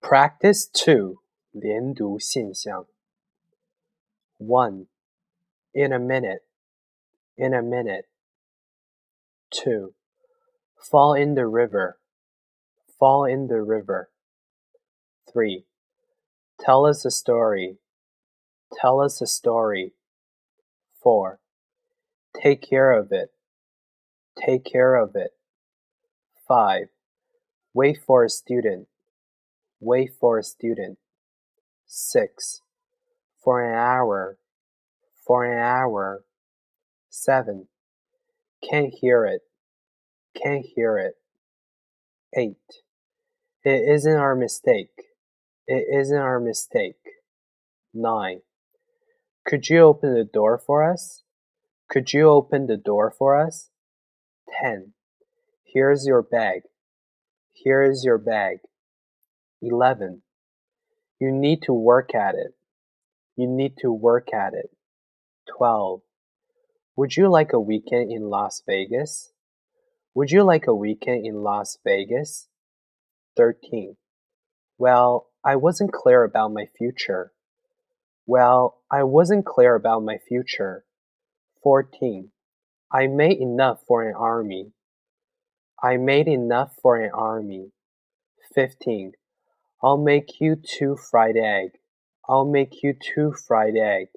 Practice 2连读现象 1. In a minute, in a minute. 2. Fall in the river, fall in the river. 3. Tell us a story, tell us a story. 4. Take care of it, take care of it. 5. Wait for a student, wait for a student. 6. For an hour, for an hour. 7. Can't hear it, can't hear it. 8. It isn't our mistake, it isn't our mistake. 9. Could you open the door for us? Could you open the door for us? 10. Here's your bag. Here is your bag. 11. You need to work at it. You need to work at it. 12. Would you like a weekend in Las Vegas? Would you like a weekend in Las Vegas? 13. Well, I wasn't clear about my future. Well, I wasn't clear about my future. 14. I made enough for an army. I made enough for an army. 15. I'll make you two fried egg. I'll make you two fried egg.